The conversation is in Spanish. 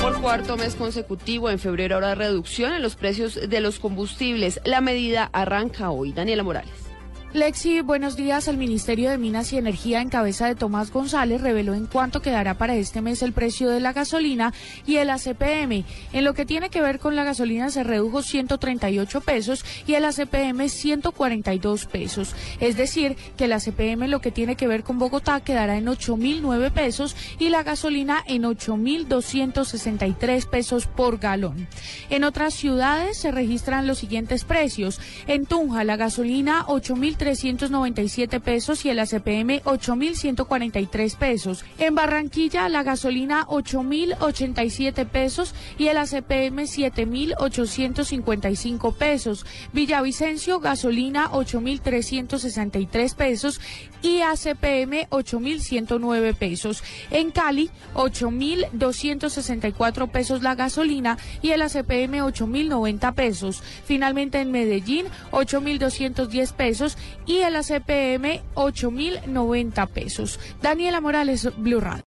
Por cuarto mes consecutivo, en febrero habrá reducción en los precios de los combustibles. La medida arranca hoy. Daniela Morales. Lexi, buenos días. El Ministerio de Minas y Energía en cabeza de Tomás González reveló en cuánto quedará para este mes el precio de la gasolina y el ACPM. En lo que tiene que ver con la gasolina se redujo 138 pesos y el ACPM 142 pesos. Es decir, que el ACPM lo que tiene que ver con Bogotá quedará en 8.009 pesos y la gasolina en 8.263 pesos por galón. En otras ciudades se registran los siguientes precios. En Tunja la gasolina 8.000 397 pesos y el ACPM 8.143 pesos. En Barranquilla la gasolina 8.087 pesos y el ACPM 7.855 pesos. Villavicencio gasolina 8.363 pesos y ACPM 8.109 pesos. En Cali 8.264 pesos la gasolina y el ACPM 8.090 pesos. Finalmente en Medellín 8.210 pesos y el ACPM 8.090 pesos. Daniela Morales, Blue Radio.